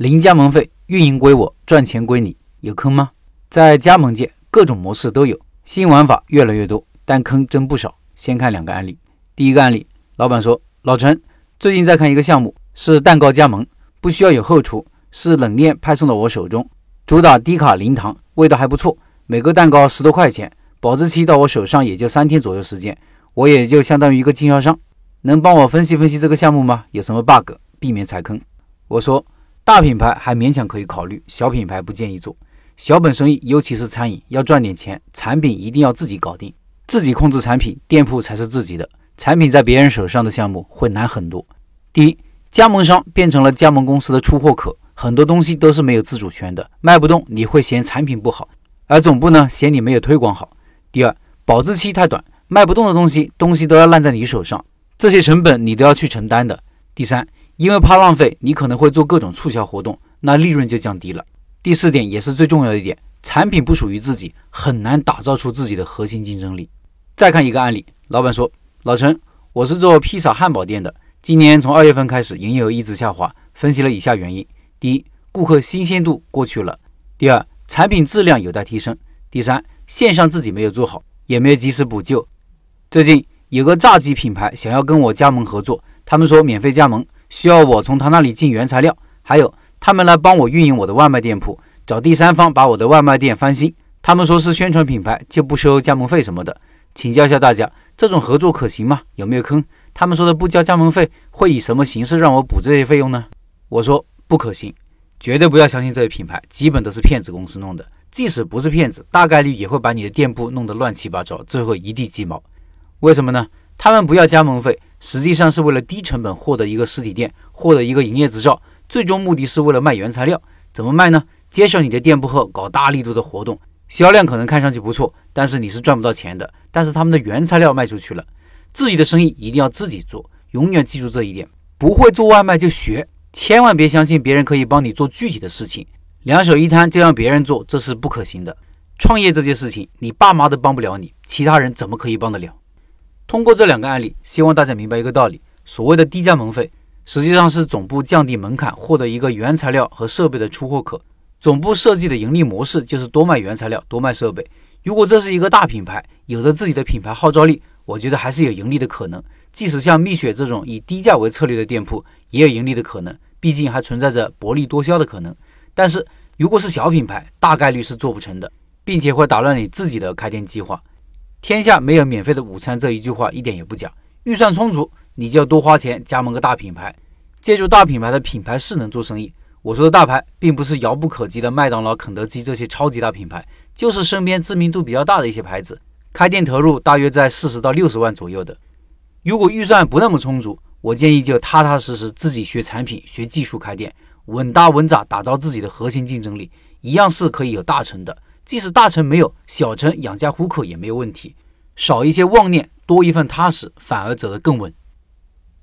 零加盟费，运营归我，赚钱归你，有坑吗？在加盟界，各种模式都有，新玩法越来越多，但坑真不少。先看两个案例。第一个案例，老板说：“老陈，最近在看一个项目，是蛋糕加盟，不需要有后厨，是冷链派送到我手中，主打低卡零糖，味道还不错，每个蛋糕十多块钱，保质期到我手上也就三天左右时间，我也就相当于一个经销商。能帮我分析分析这个项目吗？有什么 bug，避免踩坑？”我说：“大品牌还勉强可以考虑，小品牌不建议做。”小本生意，尤其是餐饮，要赚点钱，产品一定要自己搞定，自己控制产品，店铺才是自己的。产品在别人手上的项目会难很多。第一，加盟商变成了加盟公司的出货口，很多东西都是没有自主权的，卖不动你会嫌产品不好，而总部呢嫌你没有推广好。第二，保质期太短，卖不动的东西，东西都要烂在你手上，这些成本你都要去承担的。第三，因为怕浪费，你可能会做各种促销活动，那利润就降低了。第四点也是最重要的一点，产品不属于自己，很难打造出自己的核心竞争力。再看一个案例，老板说：“老陈，我是做披萨汉堡店的，今年从二月份开始，营业额一直下滑。分析了以下原因：第一，顾客新鲜度过去了；第二，产品质量有待提升；第三，线上自己没有做好，也没有及时补救。最近有个炸鸡品牌想要跟我加盟合作，他们说免费加盟，需要我从他那里进原材料，还有。”他们来帮我运营我的外卖店铺，找第三方把我的外卖店翻新。他们说是宣传品牌，就不收加盟费什么的。请教一下大家，这种合作可行吗？有没有坑？他们说的不交加盟费，会以什么形式让我补这些费用呢？我说不可行，绝对不要相信这些品牌，基本都是骗子公司弄的。即使不是骗子，大概率也会把你的店铺弄得乱七八糟，最后一地鸡毛。为什么呢？他们不要加盟费，实际上是为了低成本获得一个实体店，获得一个营业执照。最终目的是为了卖原材料，怎么卖呢？接手你的店铺后，搞大力度的活动，销量可能看上去不错，但是你是赚不到钱的。但是他们的原材料卖出去了，自己的生意一定要自己做，永远记住这一点。不会做外卖就学，千万别相信别人可以帮你做具体的事情，两手一摊就让别人做，这是不可行的。创业这件事情，你爸妈都帮不了你，其他人怎么可以帮得了？通过这两个案例，希望大家明白一个道理：所谓的低加盟费。实际上是总部降低门槛，获得一个原材料和设备的出货口。总部设计的盈利模式就是多卖原材料，多卖设备。如果这是一个大品牌，有着自己的品牌号召力，我觉得还是有盈利的可能。即使像蜜雪这种以低价为策略的店铺，也有盈利的可能，毕竟还存在着薄利多销的可能。但是如果是小品牌，大概率是做不成的，并且会打乱你自己的开店计划。天下没有免费的午餐这一句话一点也不假，预算充足。你就要多花钱加盟个大品牌，借助大品牌的品牌势能做生意。我说的大牌，并不是遥不可及的麦当劳、肯德基这些超级大品牌，就是身边知名度比较大的一些牌子。开店投入大约在四十到六十万左右的。如果预算不那么充足，我建议就踏踏实实自己学产品、学技术开店，稳打稳扎打造自己的核心竞争力，一样是可以有大成的。即使大臣没有，小臣养家糊口也没有问题。少一些妄念，多一份踏实，反而走得更稳。